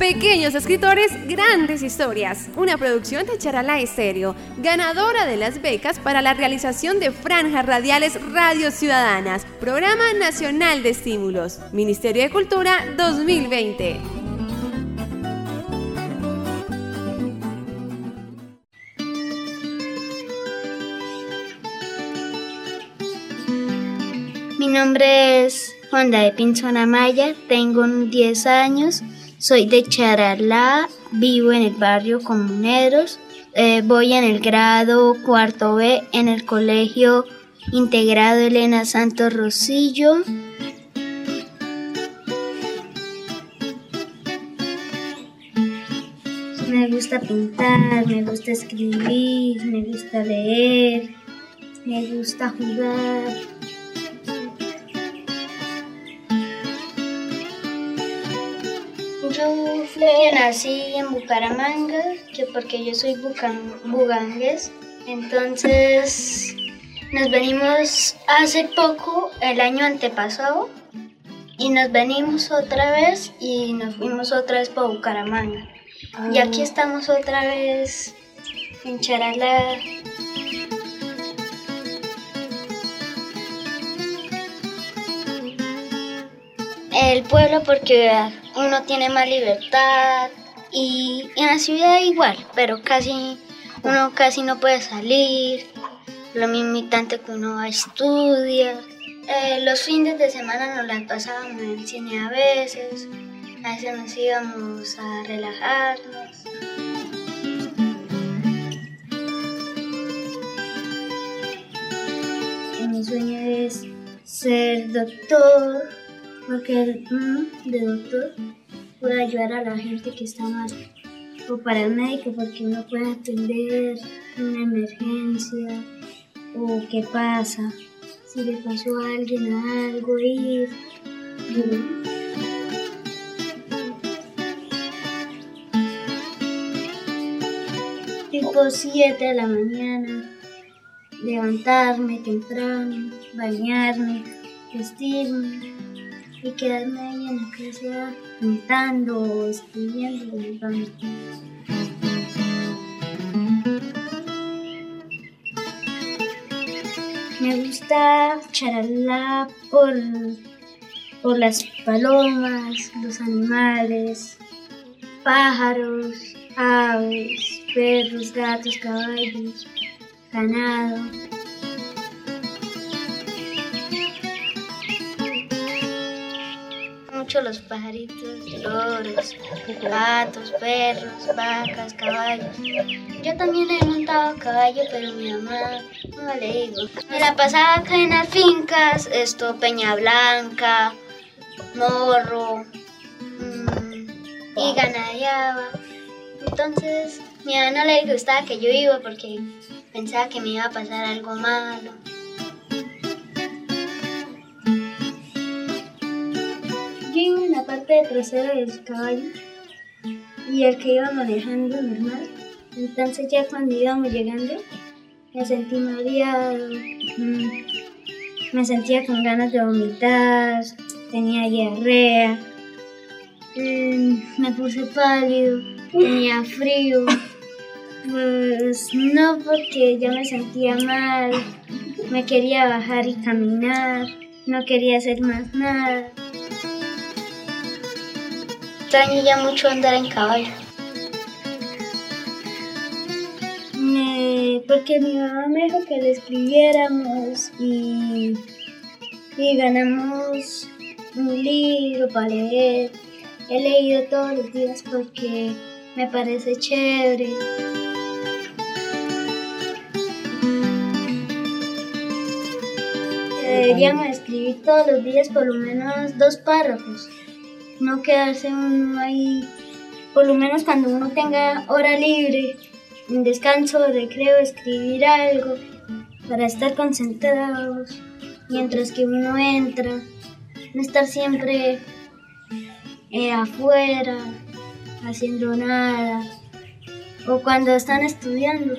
Pequeños escritores, grandes historias. Una producción de Charalá Estéreo, ganadora de las becas para la realización de franjas radiales Radio Ciudadanas, Programa Nacional de Estímulos, Ministerio de Cultura 2020. Mi nombre es Honda de Pinzona Maya, tengo 10 años, soy de Charalá, vivo en el barrio Comuneros, eh, voy en el grado cuarto B en el colegio integrado Elena Santos Rosillo. Me gusta pintar, me gusta escribir, me gusta leer, me gusta jugar. Yo fui que nací en Bucaramanga, que porque yo soy bucan- bugangues, entonces nos venimos hace poco, el año antepasado, y nos venimos otra vez y nos fuimos otra vez para Bucaramanga. Y aquí estamos otra vez en Charalá. El pueblo porque uno tiene más libertad y en la ciudad igual, pero casi uno casi no puede salir, lo mismo tanto que uno estudia. Eh, los fines de semana nos las pasábamos en el cine a veces, a veces nos íbamos a relajarnos. Mi sueño es ser doctor, porque mm, de doctor puede ayudar a la gente que está mal. O para el médico, porque uno puede atender una emergencia o qué pasa, si le pasó a alguien algo, ir. Mm. Tipo 7 de la mañana, levantarme temprano, bañarme, vestirme y quedarme ahí en la casa pintando o escribiendo o. Me gusta charlar por, por las palomas, los animales, pájaros, aves, perros, gatos, caballos, ganado. Mucho los pajaritos, loros, gatos, perros, vacas, caballos. Yo también he montado caballo, pero mi mamá no le digo. Me la pasaba acá en las fincas, esto Peña Blanca, Morro, mm, y ganadeaba. Entonces, mi mamá no le gustaba que yo iba porque pensaba que me iba a pasar algo malo. Parte trasera del caballo y el que iba manejando normal. Entonces ya cuando íbamos llegando me sentí mareado, mm, me sentía con ganas de vomitar, tenía diarrea, mm, me puse pálido, tenía frío. Pues no porque ya me sentía mal, me quería bajar y caminar, no quería hacer más nada. Extraño ya mucho andar en caballo. Me- porque mi mamá me dijo que le escribiéramos y, y ganamos un libro para leer. He leído todos los días porque me parece chévere. Deberíamos escribir todos los días por lo menos dos párrafos no quedarse uno ahí, por lo menos cuando uno tenga hora libre, un descanso, recreo, escribir algo, para estar concentrados mientras que uno entra, no estar siempre eh, afuera, haciendo nada, o cuando están estudiando.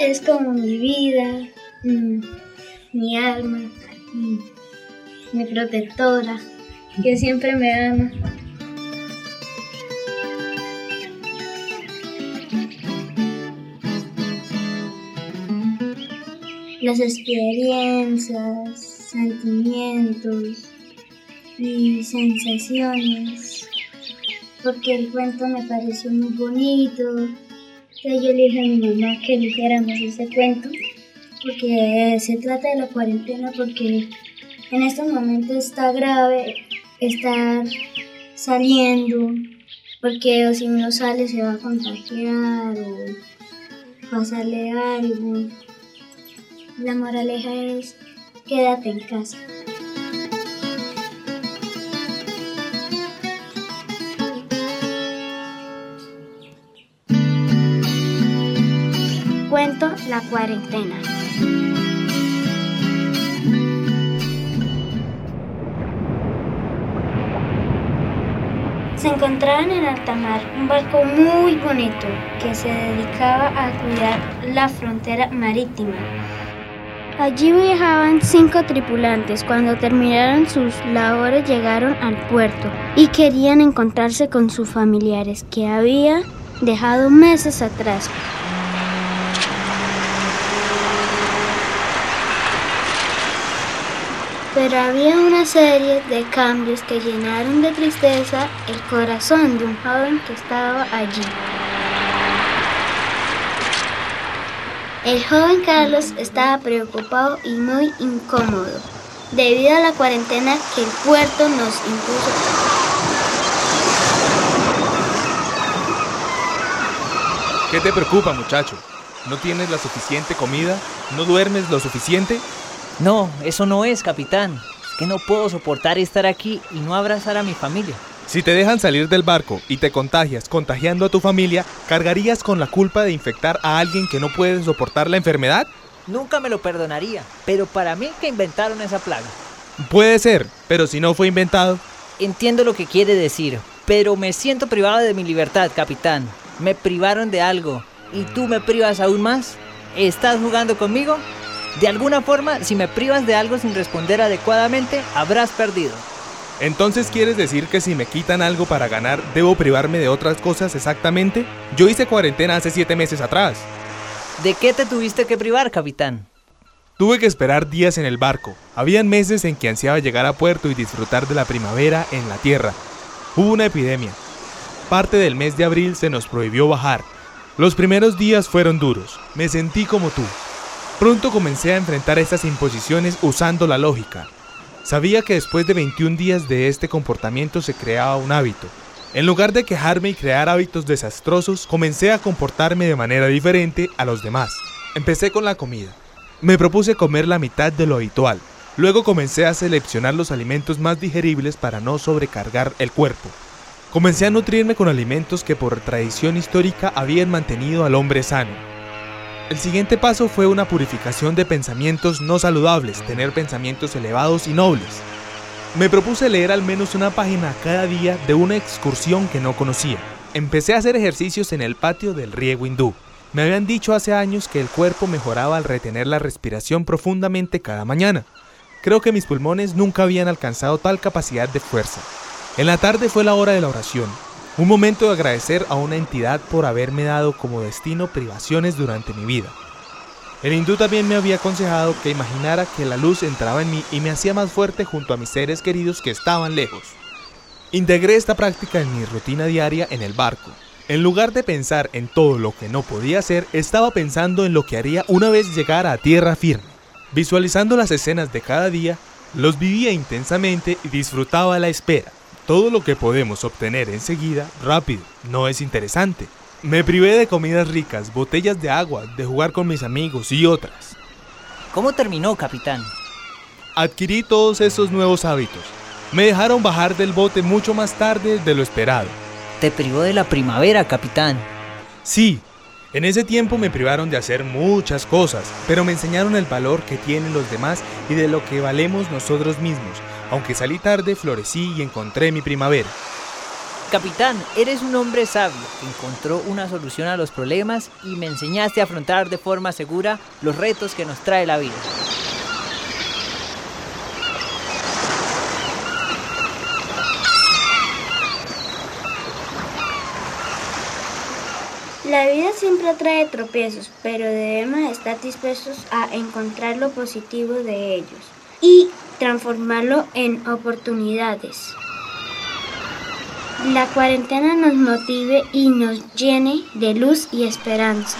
Es como mi vida, mm, mi alma, mi, protectora, que siempre me ama. Las experiencias, sentimientos y sensaciones, porque el cuento me pareció muy bonito. yo le dije a mi mamá que dijéramos ese cuento, porque se trata de la cuarentena, porque en estos momentos está grave estar saliendo, porque si uno sale se va a contagiar o pasarle algo. La moraleja es quédate en casa. Cuento La cuarentena. Se encontraban en alta mar un barco muy bonito que se dedicaba a cuidar la frontera marítima. Allí viajaban cinco tripulantes. Cuando terminaron sus labores llegaron al puerto y querían encontrarse con sus familiares que había dejado meses atrás. Pero había una serie de cambios que llenaron de tristeza el corazón de un joven que estaba allí. El joven Carlos estaba preocupado y muy incómodo debido a la cuarentena que el puerto nos impuso. ¿Qué te preocupa, muchacho? ¿No tienes la suficiente comida? ¿No duermes lo suficiente? No, eso no es, capitán. Es que no puedo soportar estar aquí y no abrazar a mi familia. Si te dejan salir del barco y te contagias contagiando a tu familia, ¿cargarías con la culpa de infectar a alguien que no puede soportar la enfermedad? Nunca me lo perdonaría, pero para mí que inventaron esa plaga. Puede ser, pero si no fue inventado. Entiendo lo que quiere decir, pero me siento privado de mi libertad, capitán. Me privaron de algo. ¿Y tú me privas aún más? ¿Estás jugando conmigo? De alguna forma, si me privas de algo sin responder adecuadamente, habrás perdido. Entonces quieres decir que si me quitan algo para ganar, debo privarme de otras cosas exactamente? Yo hice cuarentena hace siete meses atrás. ¿De qué te tuviste que privar, capitán? Tuve que esperar días en el barco. Habían meses en que ansiaba llegar a puerto y disfrutar de la primavera en la tierra. Hubo una epidemia. Parte del mes de abril se nos prohibió bajar. Los primeros días fueron duros. Me sentí como tú, Pronto comencé a enfrentar estas imposiciones usando la lógica. Sabía que después de 21 días de este comportamiento se creaba un hábito. En lugar de quejarme y crear hábitos desastrosos, comencé a comportarme de manera diferente a los demás. Empecé con la comida. Me propuse comer la mitad de lo habitual. Luego comencé a seleccionar los alimentos más digeribles para no sobrecargar el cuerpo. Comencé a nutrirme con alimentos que por tradición histórica habían mantenido al hombre sano el siguiente paso fue una purificación de pensamientos no saludables, tener pensamientos elevados y nobles. Me propuse leer al menos una página cada día de una excursión que no conocía. Empecé a hacer ejercicios en el patio del riego hindú. Me habían dicho hace años que el cuerpo mejoraba al retener la respiración profundamente cada mañana. Creo que mis pulmones nunca habían alcanzado tal capacidad de fuerza. En la tarde fue la hora de la oración. Un momento de agradecer a una entidad por haberme dado como destino privaciones durante mi vida. El hindú también me había aconsejado que imaginara que la luz entraba en mí y me hacía más fuerte junto a mis seres queridos que estaban lejos. Integré esta práctica en mi rutina diaria en el barco. En lugar de pensar en todo lo que no podía hacer, estaba pensando en lo que haría una vez llegara a tierra firme. Visualizando las escenas de cada día, los vivía intensamente y disfrutaba la espera. Todo lo que podemos obtener enseguida, rápido, no es interesante. Me privé de comidas ricas, botellas de agua, de jugar con mis amigos y otras. ¿Cómo terminó, capitán? Adquirí todos esos nuevos hábitos. Me dejaron bajar del bote mucho más tarde de lo esperado. Te privó de la primavera, capitán. Sí, en ese tiempo me privaron de hacer muchas cosas, pero me enseñaron el valor que tienen los demás y de lo que valemos nosotros mismos aunque salí tarde, florecí y encontré mi primavera. Capitán, eres un hombre sabio que encontró una solución a los problemas y me enseñaste a afrontar de forma segura los retos que nos trae la vida. La vida siempre trae tropiezos, pero debemos estar dispuestos a encontrar lo positivo de ellos. Y transformarlo en oportunidades. La cuarentena nos motive y nos llene de luz y esperanza.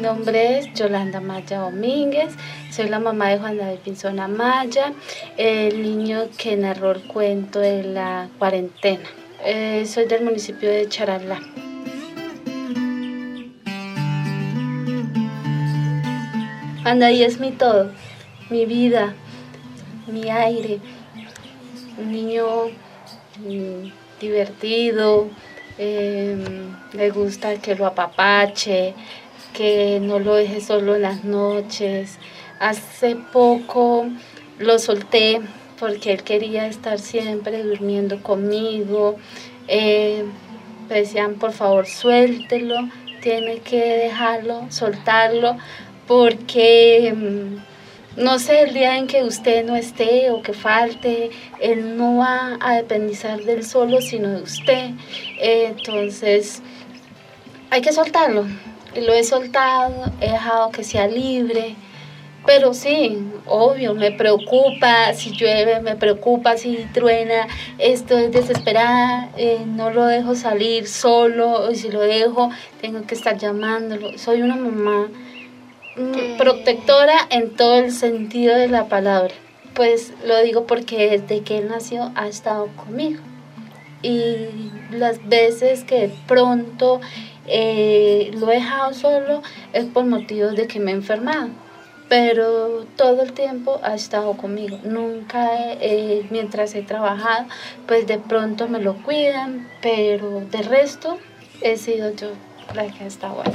nombre es Yolanda Maya Domínguez, soy la mamá de Juan David Pinzón Maya, el niño que narró el cuento de la cuarentena. Eh, soy del municipio de Charalá. Juan David es mi todo, mi vida, mi aire, un niño mm, divertido, eh, le gusta que lo apapache, que no lo deje solo en las noches. Hace poco lo solté porque él quería estar siempre durmiendo conmigo. Eh, decían, por favor, suéltelo, tiene que dejarlo, soltarlo, porque mm, no sé, el día en que usted no esté o que falte, él no va a dependizar del solo, sino de usted. entonces, hay que soltarlo, lo he soltado, he dejado que sea libre. Pero sí, obvio, me preocupa si llueve, me preocupa si truena, estoy desesperada, eh, no lo dejo salir solo, y si lo dejo, tengo que estar llamándolo. Soy una mamá mm, protectora en todo el sentido de la palabra. Pues lo digo porque desde que él nació ha estado conmigo. Y las veces que de pronto eh, lo he dejado solo es por motivos de que me he enfermado, pero todo el tiempo ha estado conmigo. Nunca, eh, mientras he trabajado, pues de pronto me lo cuidan, pero de resto he sido yo la que ha estado ahí.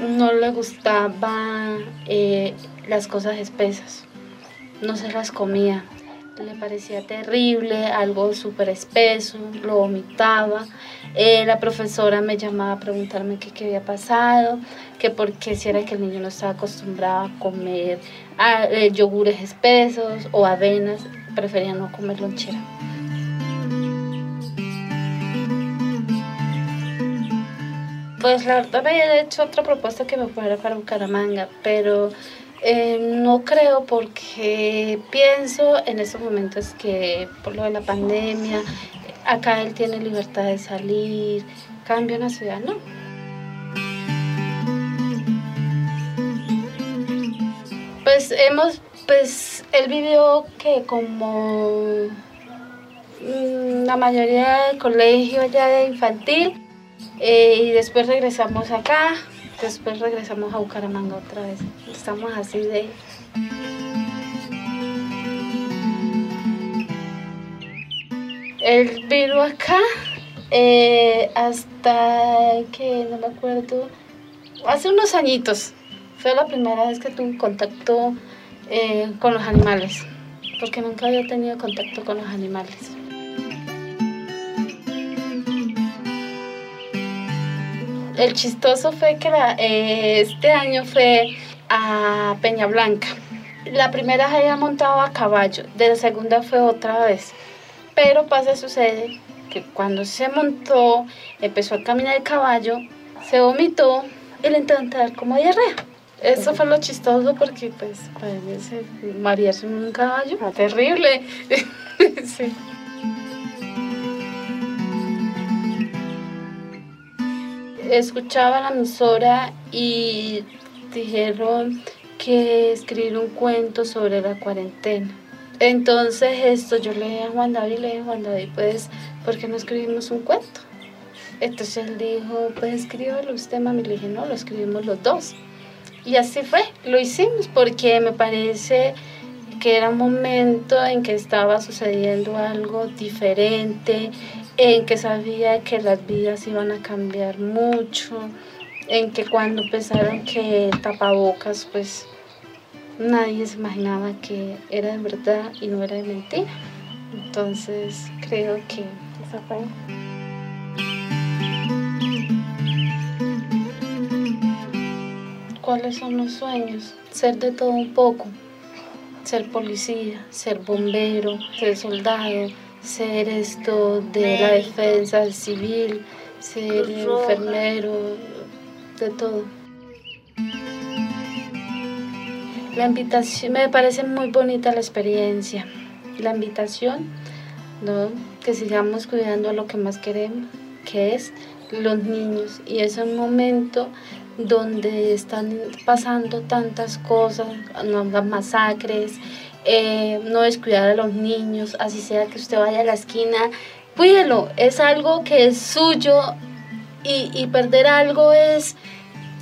No le gustaba eh, las cosas espesas, no se las comía le parecía terrible, algo súper espeso, lo vomitaba. Eh, la profesora me llamaba a preguntarme qué, había pasado, que por qué si era que el niño no estaba acostumbrado a comer eh, yogures espesos o avenas, prefería no comer lonchera. Pues la verdad me había hecho otra propuesta que me fuera para Bucaramanga, pero eh, no creo porque pienso en esos momentos que por lo de la pandemia, acá él tiene libertad de salir, cambio en la ciudad, no. Pues hemos, pues él vivió que como mm, la mayoría del colegio ya de infantil eh, y después regresamos acá Después regresamos a Bucaramanga otra vez. Estamos así de... Él vino acá eh, hasta que, no me acuerdo, hace unos añitos. Fue la primera vez que tuve contacto eh, con los animales, porque nunca había tenido contacto con los animales. El chistoso fue que eh, este año fue a Peña Blanca. La primera se había montado a caballo, de la segunda fue otra vez. Pero pasa, sucede que cuando se montó, empezó a caminar el caballo, se vomitó y le intentó dar como diarrea. Eso fue lo chistoso porque, pues, parece marearse en un caballo, terrible. sí. Escuchaba la emisora y dijeron que escribir un cuento sobre la cuarentena. Entonces esto yo le dije a Juan David, le dije a Juan David, pues, ¿por qué no escribimos un cuento? Entonces él dijo, pues escríbalo usted, mami. Le dije, no, lo escribimos los dos. Y así fue, lo hicimos porque me parece que era un momento en que estaba sucediendo algo diferente, en que sabía que las vidas iban a cambiar mucho, en que cuando pensaron que tapabocas pues nadie se imaginaba que era de verdad y no era de mentira. Entonces creo que esa fue. ¿Cuáles son los sueños? Ser de todo un poco. Ser policía, ser bombero, ser soldado, ser esto de la defensa civil, ser enfermero, de todo. La invitación, me parece muy bonita la experiencia. La invitación, ¿no? que sigamos cuidando a lo que más queremos, que es los niños. Y es un momento donde están pasando tantas cosas, las masacres, eh, no descuidar a los niños, así sea que usted vaya a la esquina, cuídelo, es algo que es suyo y, y perder algo es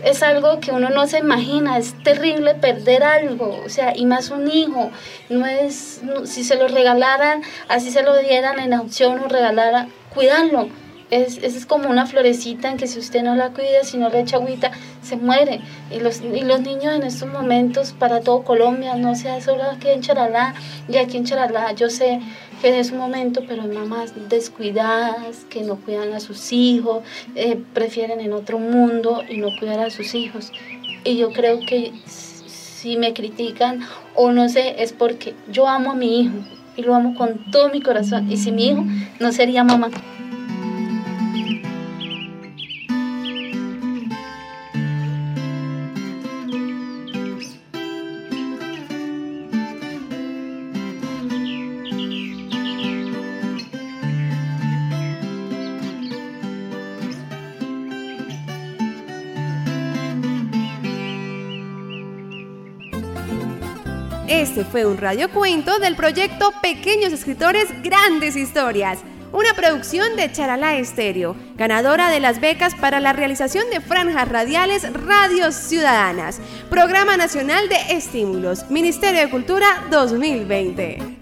es algo que uno no se imagina, es terrible perder algo, o sea, y más un hijo, no es, si se lo regalaran, así se lo dieran en opción o regalara, cuidarlo, es, es como una florecita en que si usted no la cuida, si no le echa agüita, se muere. Y los, y los niños en estos momentos, para todo Colombia, no sea solo aquí en Charalá, y aquí en Charalá, yo sé que en ese momento, pero hay mamás descuidadas, que no cuidan a sus hijos, eh, prefieren en otro mundo y no cuidar a sus hijos. Y yo creo que si me critican o no sé, es porque yo amo a mi hijo y lo amo con todo mi corazón. Y si mi hijo no sería mamá. Este fue un radiocuento del proyecto Pequeños Escritores Grandes Historias, una producción de Charalá Estéreo, ganadora de las becas para la realización de franjas radiales Radios Ciudadanas, Programa Nacional de Estímulos, Ministerio de Cultura 2020.